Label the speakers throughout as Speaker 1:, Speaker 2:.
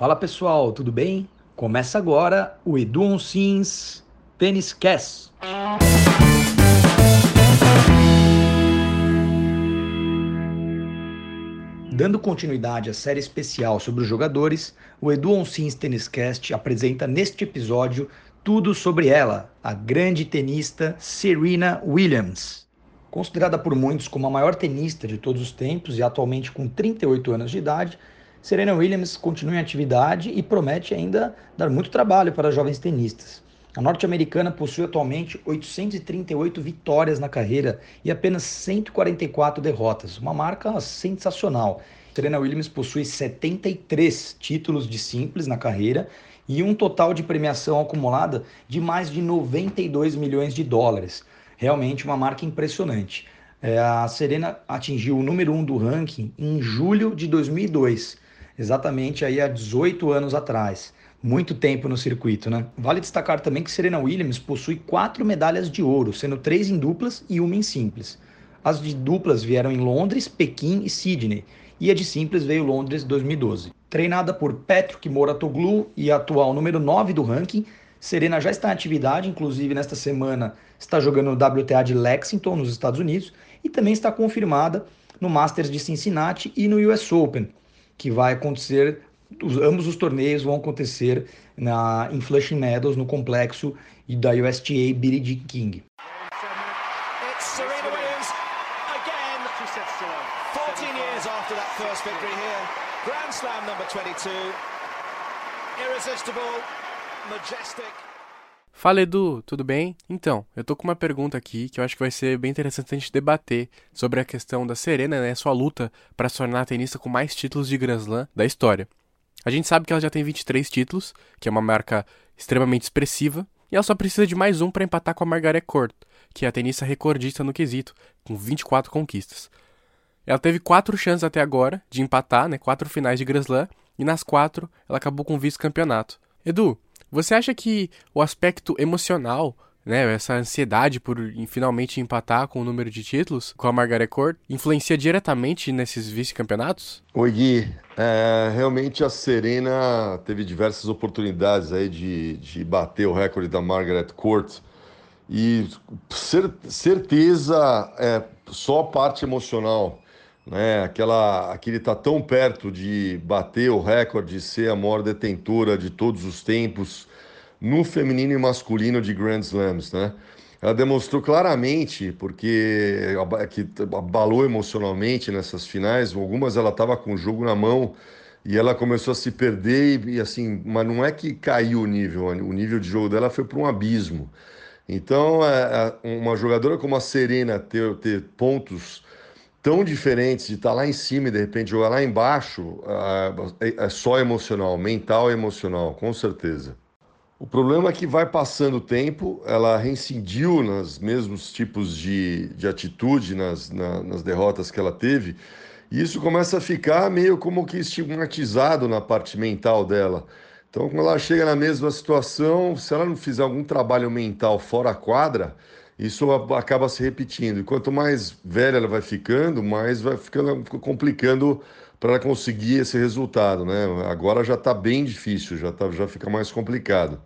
Speaker 1: Fala pessoal, tudo bem? Começa agora o Edu Onsins Tênis Cast. Dando continuidade à série especial sobre os jogadores, o Edu Onsins Tênis Cast apresenta neste episódio tudo sobre ela, a grande tenista Serena Williams. Considerada por muitos como a maior tenista de todos os tempos e atualmente com 38 anos de idade, Serena Williams continua em atividade e promete ainda dar muito trabalho para jovens tenistas. A norte-americana possui atualmente 838 vitórias na carreira e apenas 144 derrotas, uma marca sensacional. Serena Williams possui 73 títulos de simples na carreira e um total de premiação acumulada de mais de 92 milhões de dólares. Realmente uma marca impressionante. É, a Serena atingiu o número 1 um do ranking em julho de 2002 exatamente aí há 18 anos atrás. Muito tempo no circuito, né? Vale destacar também que Serena Williams possui quatro medalhas de ouro, sendo três em duplas e uma em simples. As de duplas vieram em Londres, Pequim e Sydney, e a de simples veio Londres 2012. Treinada por Patrick Moratoglu e atual número 9 do ranking, Serena já está em atividade, inclusive nesta semana está jogando no WTA de Lexington, nos Estados Unidos, e também está confirmada no Masters de Cincinnati e no US Open, que vai acontecer, os, ambos os torneios vão acontecer na, em Flushing Meadows, no complexo da USTA Billie Jean King. Grand Slam number 22. Irresistible, majestic.
Speaker 2: Fala Edu, tudo bem? Então, eu tô com uma pergunta aqui que eu acho que vai ser bem interessante a gente debater sobre a questão da Serena, né, sua luta para se tornar a tenista com mais títulos de Grand Slam da história. A gente sabe que ela já tem 23 títulos, que é uma marca extremamente expressiva, e ela só precisa de mais um para empatar com a Margaret Court, que é a tenista recordista no quesito, com 24 conquistas. Ela teve quatro chances até agora de empatar, né, quatro finais de Grand Slam, e nas quatro ela acabou com o vice-campeonato. Edu, você acha que o aspecto emocional, né, essa ansiedade por finalmente empatar com o número de títulos com a Margaret Court, influencia diretamente nesses vice-campeonatos?
Speaker 3: Oi, Gui. É, realmente a Serena teve diversas oportunidades aí de, de bater o recorde da Margaret Court. E cer certeza é só parte emocional né? Aquela, aquele tá tão perto de bater o recorde, ser a maior detentora de todos os tempos no feminino e masculino de Grand Slams, né? Ela demonstrou claramente, porque que abalou emocionalmente nessas finais, algumas ela estava com o jogo na mão e ela começou a se perder e, assim, mas não é que caiu o nível, o nível de jogo dela foi para um abismo. Então, é, é, uma jogadora como a Serena ter, ter pontos tão diferentes de estar lá em cima e de repente jogar lá embaixo é, é só emocional, mental e emocional, com certeza. O problema é que vai passando o tempo, ela reincidiu nos mesmos tipos de, de atitude nas, na, nas derrotas que ela teve, e isso começa a ficar meio como que estigmatizado na parte mental dela. Então, quando ela chega na mesma situação, se ela não fizer algum trabalho mental fora a quadra, isso acaba se repetindo. E quanto mais velha ela vai ficando, mais vai ficando complicando para conseguir esse resultado, né? Agora já está bem difícil, já, tá, já fica mais complicado.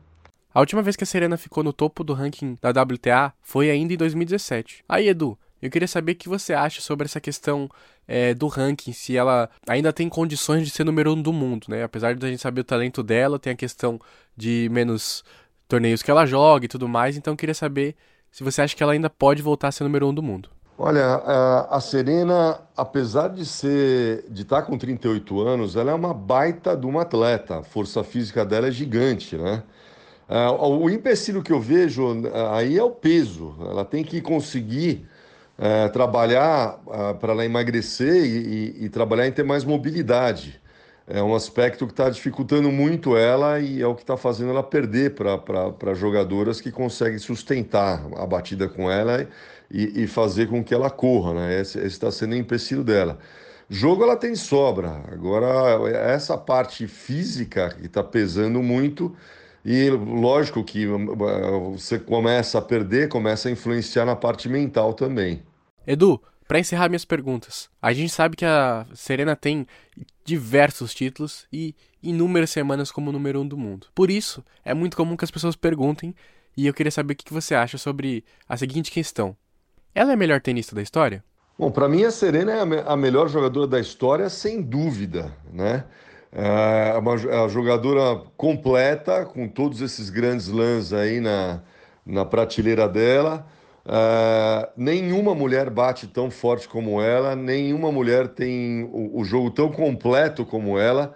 Speaker 2: A última vez que a Serena ficou no topo do ranking da WTA foi ainda em 2017. Aí, Edu, eu queria saber o que você acha sobre essa questão é, do ranking, se ela ainda tem condições de ser número um do mundo, né? Apesar de a gente saber o talento dela, tem a questão de menos torneios que ela joga e tudo mais, então eu queria saber se você acha que ela ainda pode voltar a ser número um do mundo.
Speaker 3: Olha, a Serena, apesar de ser de estar tá com 38 anos, ela é uma baita de uma atleta. A força física dela é gigante, né? O empecilho que eu vejo aí é o peso. Ela tem que conseguir é, trabalhar para ela emagrecer e, e trabalhar em ter mais mobilidade é um aspecto que está dificultando muito ela e é o que está fazendo ela perder para jogadoras que conseguem sustentar a batida com ela e, e fazer com que ela corra, né? Esse está sendo o empecilho dela. Jogo ela tem sobra, agora essa parte física que está pesando muito e lógico que você começa a perder, começa a influenciar na parte mental também.
Speaker 2: Edu, Para encerrar minhas perguntas, a gente sabe que a Serena tem diversos títulos e inúmeras semanas como número um do mundo. Por isso, é muito comum que as pessoas perguntem, e eu queria saber o que você acha sobre a seguinte questão: ela é a melhor tenista da história?
Speaker 3: Bom, para mim a Serena é a melhor jogadora da história, sem dúvida, né? É uma é jogadora completa, com todos esses grandes lãs aí na, na prateleira dela. Uh, nenhuma mulher bate tão forte como ela, nenhuma mulher tem o, o, jogo tão completo como ela.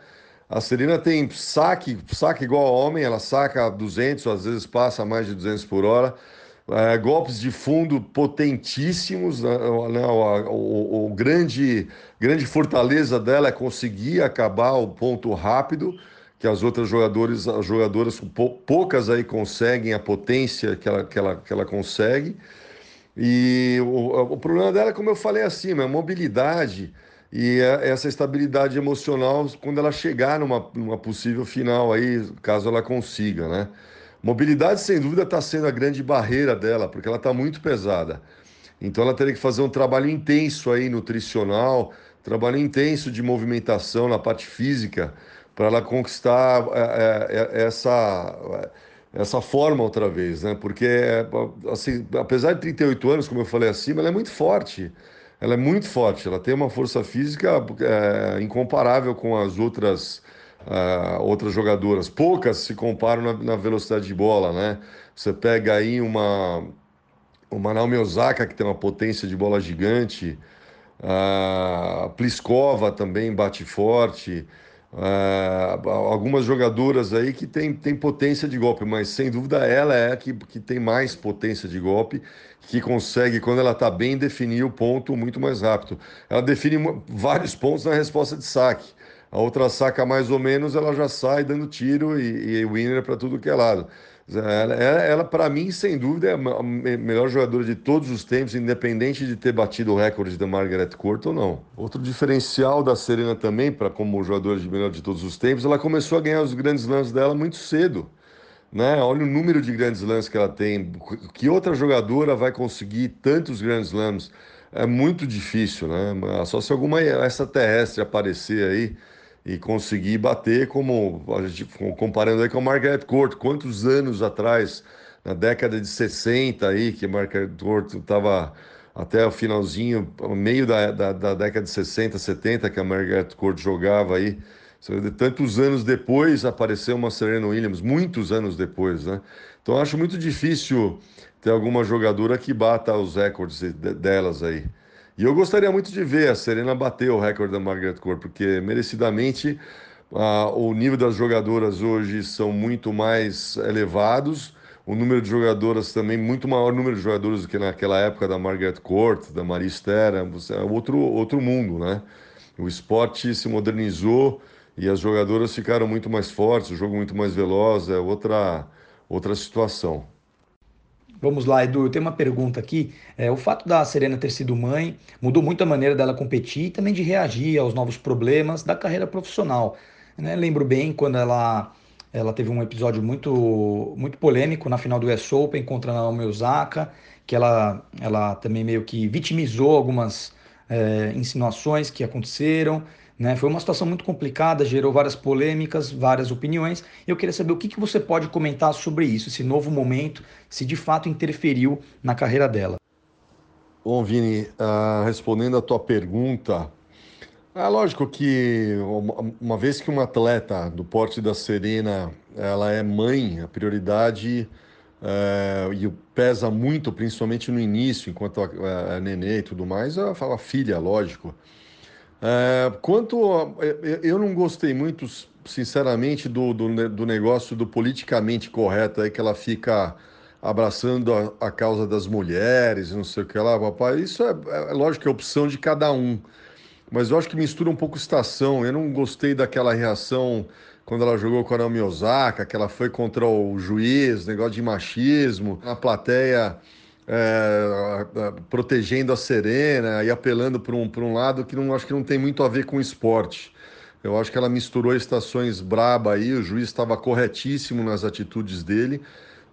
Speaker 3: A Serena tem saque, saque igual a homem, ela saca 200, às vezes passa mais de 200 por hora. Uh, golpes de fundo potentíssimos. Né? O, o, o, grande, grande fortaleza dela é conseguir acabar o ponto rápido que as outras jogadores, as jogadoras poucas aí conseguem a potência que ela, que ela, que ela consegue. E o, o problema dela, como eu falei acima, é a mobilidade e é essa estabilidade emocional quando ela chegar numa, numa possível final aí, caso ela consiga, né? Mobilidade, sem dúvida, está sendo a grande barreira dela, porque ela está muito pesada. Então ela teria que fazer um trabalho intenso aí, nutricional, trabalho intenso de movimentação na parte física, para ela conquistar é, é, essa essa forma outra vez, né? Porque, assim, apesar de 38 anos, como eu falei acima, ela é muito forte. Ela é muito forte, ela tem uma força física é, incomparável com as outras, uh, outras jogadoras. Poucas se comparam na, na, velocidade de bola, né? Você pega aí uma, uma Naomi Osaka, que tem uma potência de bola gigante, a Pliskova também bate forte, Uh, algumas jogadoras aí que tem, tem potência de golpe, mas sem dúvida ela é a que, que tem mais potência de golpe, que consegue, quando ela está bem, definir o ponto muito mais rápido. Ela define vários pontos na resposta de saque. A outra saca mais ou menos, ela já sai dando tiro e, e winner para tudo que é lado. Ela, ela, para mim, sem dúvida, é a melhor jogadora de todos os tempos, independente de ter batido o recorde da Margaret Court ou não. Outro diferencial da Serena também, para como jogadora de melhor de todos os tempos, ela começou a ganhar os grandes lances dela muito cedo. Né? Olha o número de grandes lances que ela tem. Que outra jogadora vai conseguir tantos grandes slams? É muito difícil, né? Só se alguma extraterrestre aparecer aí e conseguir bater como a gente comparando aí com a Margaret Court, quantos anos atrás, na década de 60 aí, que a Margaret Court estava até o finalzinho, meio da, da, da, década de 60, 70, que a Margaret Court jogava aí. Tantos anos depois apareceu uma Serena Williams, muitos anos depois, né? Então acho muito difícil ter alguma jogadora que bata os recordes delas aí. E eu gostaria muito de ver a Serena bater o recorde da Margaret Court, porque merecidamente uh, o nível das jogadoras hoje são muito mais elevados, o número de jogadoras também, muito maior número de jogadores do que naquela época da Margaret Court, da Maria Esther, é outro, outro mundo, né? O esporte se modernizou e as jogadoras ficaram muito mais fortes, o jogo muito mais veloz, é outra, outra situação.
Speaker 1: Vamos lá, Edu, eu tenho uma pergunta aqui. É, o fato da Serena ter sido mãe mudou muito a maneira dela competir e também de reagir aos novos problemas da carreira profissional. Né? Lembro bem quando ela, ela teve um episódio muito, muito polêmico na final do US Open contra a Naomi Osaka, que ela, ela também meio que vitimizou algumas é, insinuações que aconteceram. Né? Foi uma situação muito complicada, gerou várias polêmicas, várias opiniões. Eu queria saber o que, que você pode comentar sobre isso, esse novo momento, se de fato interferiu na carreira dela.
Speaker 3: Bom, Vini, uh, respondendo a tua pergunta, é lógico que uma vez que uma atleta do porte da Serena ela é mãe, a prioridade é, e pesa muito, principalmente no início, enquanto a, a nenê e tudo mais, ela fala filha, lógico. É, quanto. A, eu não gostei muito, sinceramente, do, do, do, negócio do politicamente correto aí, que ela fica abraçando a, a causa das mulheres, não sei o que lá, papai. Isso é, é, lógico que é opção de cada um. Mas eu acho que mistura um pouco estação. Eu não gostei daquela reação quando ela jogou com a Naomi Osaka, que ela foi contra o juiz, negócio de machismo. A plateia é, protegendo a Serena e apelando para um, um lado que não acho que não tem muito a ver com esporte. Eu acho que ela misturou estações braba aí, o juiz estava corretíssimo nas atitudes dele.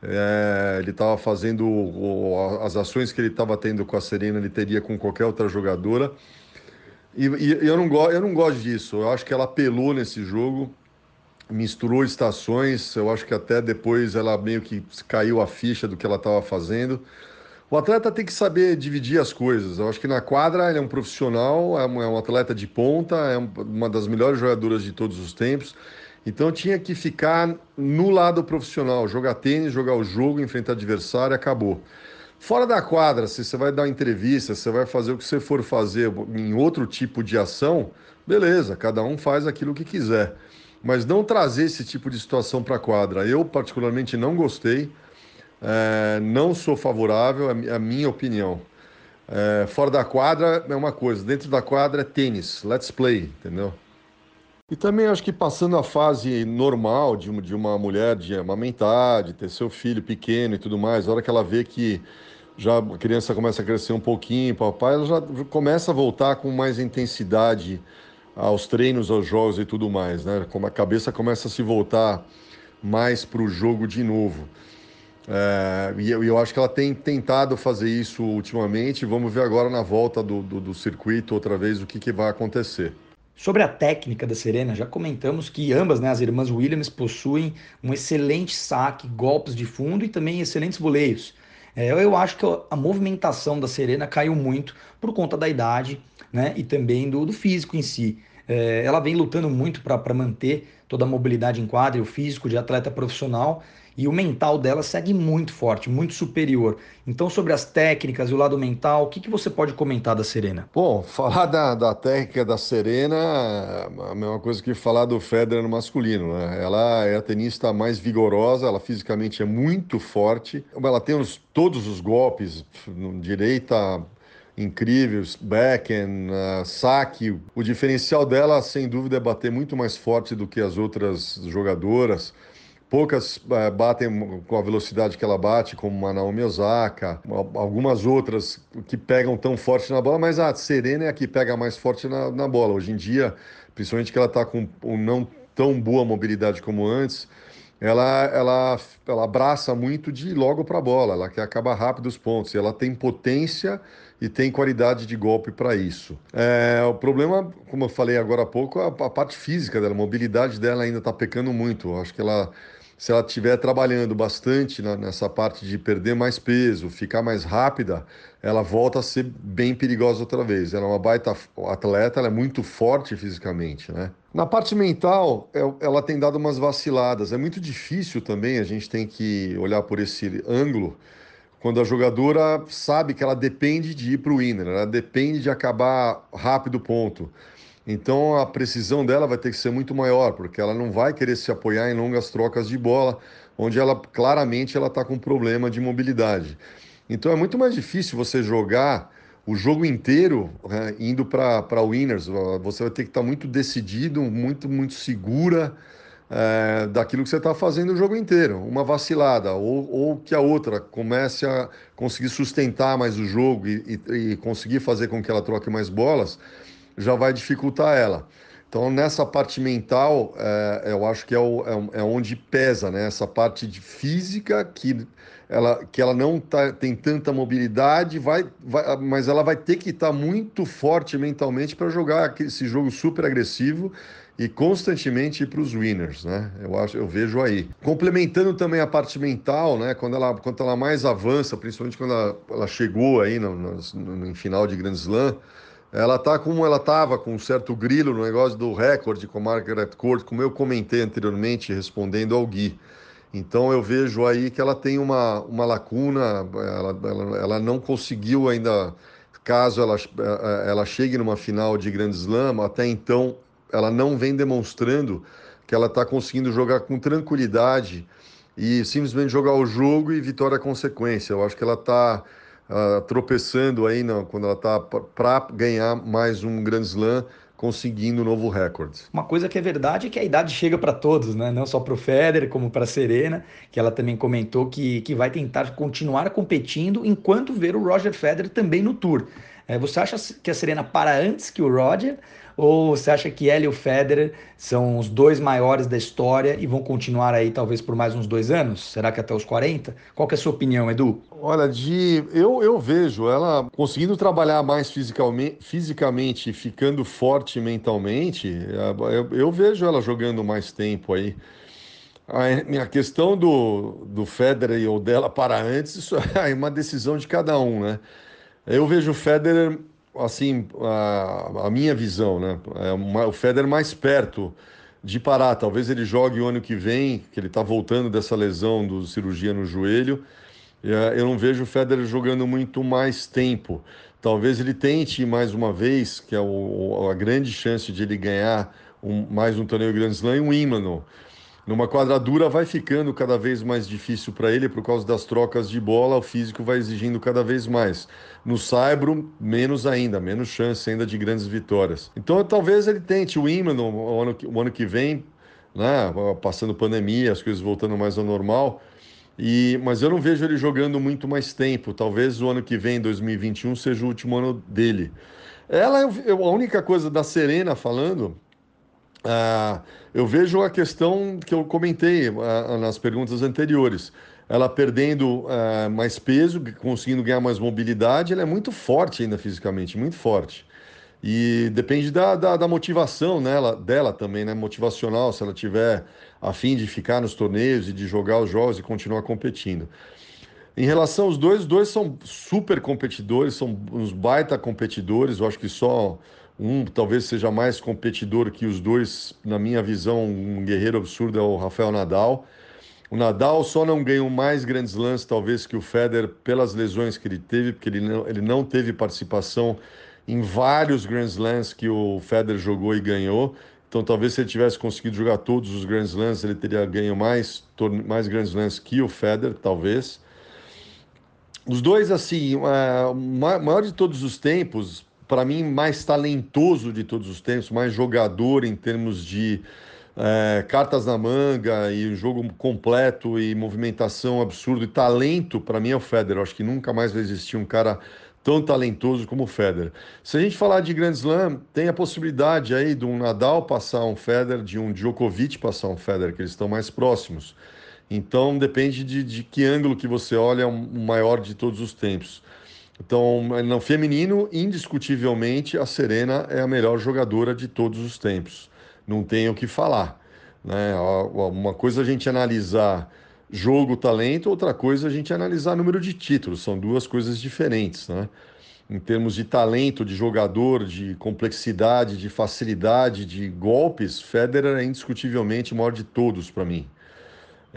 Speaker 3: É, ele estava fazendo o, as ações que ele estava tendo com a Serena, ele teria com qualquer outra jogadora. E, e eu, não eu não gosto disso. Eu acho que ela apelou nesse jogo, misturou estações. Eu acho que até depois ela meio que caiu a ficha do que ela estava fazendo. O atleta tem que saber dividir as coisas. Eu acho que na quadra ele é um profissional, é um, é atleta de ponta, é uma das melhores jogadoras de todos os tempos. Então tinha que ficar no lado profissional, jogar tênis, jogar o jogo, enfrentar adversário, acabou. Fora da quadra, se você vai dar entrevista, se você vai fazer o que você for fazer em outro tipo de ação, beleza, cada um faz aquilo que quiser. Mas não trazer esse tipo de situação para a quadra. Eu, particularmente, não gostei, é, não sou favorável, é a minha opinião. É, fora da quadra é uma coisa, dentro da quadra é tênis, let's play, entendeu? E também acho que passando a fase normal de, de uma mulher de amamentar, de ter seu filho pequeno e tudo mais, a hora que ela vê que já a criança começa a crescer um pouquinho, papai, ela já começa a voltar com mais intensidade aos treinos, aos jogos e tudo mais, né? Como a cabeça começa a se voltar mais para o jogo de novo. É, e eu, eu, acho que ela tem tentado fazer isso ultimamente. Vamos ver agora na volta do, do, do circuito outra vez o que, que vai acontecer.
Speaker 1: Sobre a técnica da Serena, já comentamos que ambas, né, as irmãs Williams, possuem um excelente saque, golpes de fundo e também excelentes voleios. É, eu acho que a movimentação da Serena caiu muito por conta da idade né, e também do, do físico em si. É, ela vem lutando muito para manter toda a mobilidade em quadra e o físico de atleta profissional e o mental dela segue muito forte, muito superior. Então, sobre as técnicas e o lado mental, o que, que você pode comentar da Serena?
Speaker 3: Bom, falar da, da técnica da Serena é a mesma coisa que falar do Federer no masculino. Né? Ela é a tenista mais vigorosa, ela fisicamente é muito forte, ela tem os, todos os golpes, direita, incríveis, backhand, uh, saque. O diferencial dela, sem dúvida, é bater muito mais forte do que as outras jogadoras. Poucas uh, batem com a velocidade que ela bate, como a Naomi Osaka, algumas outras que pegam tão forte na bola, mas a Serena é a que pega mais forte na, na bola. Hoje em dia, principalmente que ela está com não tão boa mobilidade como antes, ela, ela, ela abraça muito de logo para a bola, ela quer acabar rápido os pontos, ela tem potência e tem qualidade de golpe para isso. É, o problema, como eu falei agora há pouco, a, a parte física dela, a mobilidade dela ainda está pecando muito. acho que ela se ela estiver trabalhando bastante nessa parte de perder mais peso, ficar mais rápida, ela volta a ser bem perigosa outra vez. Ela é uma baita atleta, ela é muito forte fisicamente, né? Na parte mental, é, ela tem dado umas vaciladas. É muito difícil também, a gente tem que olhar por esse ângulo, quando a jogadora sabe que ela depende de ir para o winner, ela depende de acabar rápido ponto. Então a precisão dela vai ter que ser muito maior, porque ela não vai querer se apoiar em longas trocas de bola, onde ela claramente ela está com problema de mobilidade. Então é muito mais difícil você jogar o jogo inteiro né, indo para winners. Você vai ter que estar tá muito decidido, muito, muito segura é, daquilo que você está fazendo o jogo inteiro. Uma vacilada, ou, ou, que a outra comece a conseguir sustentar mais o jogo e, e, e conseguir fazer com que ela troque mais bolas já vai dificultar ela. Então, nessa parte mental, é, eu acho que é, o, é, é, onde pesa, né? Essa parte de física que ela, que ela não tá, tem tanta mobilidade, vai, vai, mas ela vai ter que estar tá muito forte mentalmente para jogar esse jogo super agressivo e constantemente ir para os winners, né? Eu acho, eu vejo aí. Complementando também a parte mental, né? Quando ela, quando ela mais avança, principalmente quando ela, ela chegou aí no, no, no, final de Grand Slam, ela tá como ela estava, com um certo grilo no negócio do recorde com Margaret Court, como eu comentei anteriormente, respondendo ao Gui. Então eu vejo aí que ela tem uma, uma lacuna, ela, ela, ela não conseguiu ainda, caso ela, ela chegue numa final de Grand Slam, até então ela não vem demonstrando que ela está conseguindo jogar com tranquilidade e simplesmente jogar o jogo e vitória é consequência. Eu acho que ela está tropeçando aí não, quando ela está para ganhar mais um Grand Slam, conseguindo um novo recorde.
Speaker 1: Uma coisa que é verdade é que a idade chega para todos, né? não só para o Federer, como para a Serena, que ela também comentou que, que vai tentar continuar competindo enquanto ver o Roger Federer também no Tour. É, você acha que a Serena para antes que o Roger Ou você acha que ele e o Federer são os dois maiores da história e vão continuar aí talvez por mais uns dois anos? Será que até os 40? Qual é a sua opinião, Edu?
Speaker 3: Olha, de eu, eu vejo ela conseguindo trabalhar mais fisicamente, fisicamente ficando forte mentalmente, eu, eu vejo ela jogando mais tempo aí. A questão do, do Federer ou dela para antes, isso é uma decisão de cada um, né? Eu vejo o Federer, assim, a, a minha visão, né? É uma, o Federer mais perto de parar. Talvez ele jogue o ano que vem, que ele está voltando dessa lesão do cirurgia no joelho. É, eu não vejo o Federer jogando muito mais tempo. Talvez ele tente mais uma vez, que é o, a grande chance de ele ganhar um, mais um torneio Grand Slam, um Wimbledon numa quadradura vai ficando cada vez mais difícil para ele por causa das trocas de bola, o físico vai exigindo cada vez mais. No Saibro, menos ainda, menos chance ainda de grandes vitórias. Então talvez ele tente o Wimbledon o ano, o ano que vem, né, passando pandemia, as coisas voltando mais ao normal. E, mas eu não vejo ele jogando muito mais tempo. Talvez o ano que vem, 2021, seja o último ano dele. Ela é a única coisa da Serena falando ah, eu vejo a questão que eu comentei ah, nas perguntas anteriores. Ela perdendo ah, mais peso, conseguindo ganhar mais mobilidade, ela é muito forte ainda fisicamente, muito forte. E depende da, da, da motivação nela, dela também, né? Motivacional, se ela tiver a fim de ficar nos torneios e de jogar os jogos e continuar competindo. Em relação aos dois, os dois são super competidores, são uns baita competidores. Eu acho que só um talvez seja mais competidor que os dois, na minha visão, um guerreiro absurdo é o Rafael Nadal. O Nadal só não ganhou mais grandes lances, talvez, que o Federer, pelas lesões que ele teve, porque ele não, ele não teve participação em vários Grand Slams que o Federer jogou e ganhou. Então, talvez se ele tivesse conseguido jogar todos os Grand Slams, ele teria ganho mais, mais Grand Slams que o Federer, talvez. Os dois, assim, o maior de todos os tempos, para mim, mais talentoso de todos os tempos, mais jogador em termos de é, cartas na manga e um jogo completo e movimentação absurda e talento, para mim é o Federer. Eu acho que nunca mais vai existir um cara tão talentoso como o Federer. Se a gente falar de Grand Slam, tem a possibilidade aí de um Nadal passar um Federer, de um Djokovic passar um Federer, que eles estão mais próximos. Então depende de, de que ângulo que você olha, o maior de todos os tempos. Então, no feminino, indiscutivelmente, a Serena é a melhor jogadora de todos os tempos. Não tem o que falar. Né? Uma coisa a gente analisar jogo, talento, outra coisa a gente analisar número de títulos. São duas coisas diferentes. Né? Em termos de talento, de jogador, de complexidade, de facilidade, de golpes, Federer é indiscutivelmente o maior de todos para mim.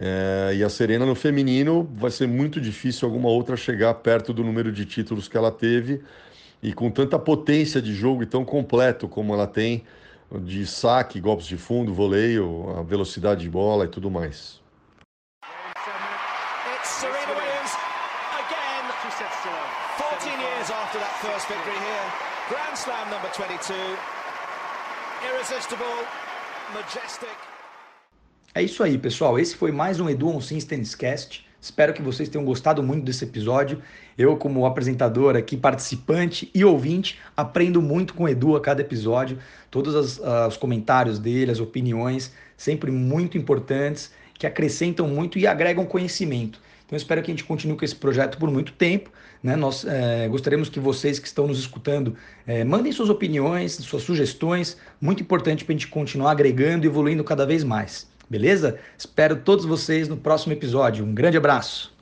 Speaker 3: É, e a Serena no feminino vai ser muito difícil alguma outra chegar perto do número de títulos que ela teve. E com tanta potência de jogo e tão completo como ela tem de saque, golpes de fundo, voleio, a velocidade de bola e tudo mais.
Speaker 1: majestic. É isso aí, pessoal. Esse foi mais um Edu on Sims Tennis Cast. Espero que vocês tenham gostado muito desse episódio. Eu, como apresentador aqui, participante e ouvinte, aprendo muito com o Edu a cada episódio. Todos as, uh, os comentários dele, as opiniões, sempre muito importantes, que acrescentam muito e agregam conhecimento. Então, espero que a gente continue com esse projeto por muito tempo. Né? Nós é, gostaríamos que vocês que estão nos escutando é, mandem suas opiniões, suas sugestões. Muito importante para a gente continuar agregando e evoluindo cada vez mais. Beleza? Espero todos vocês no próximo episódio. Um grande abraço.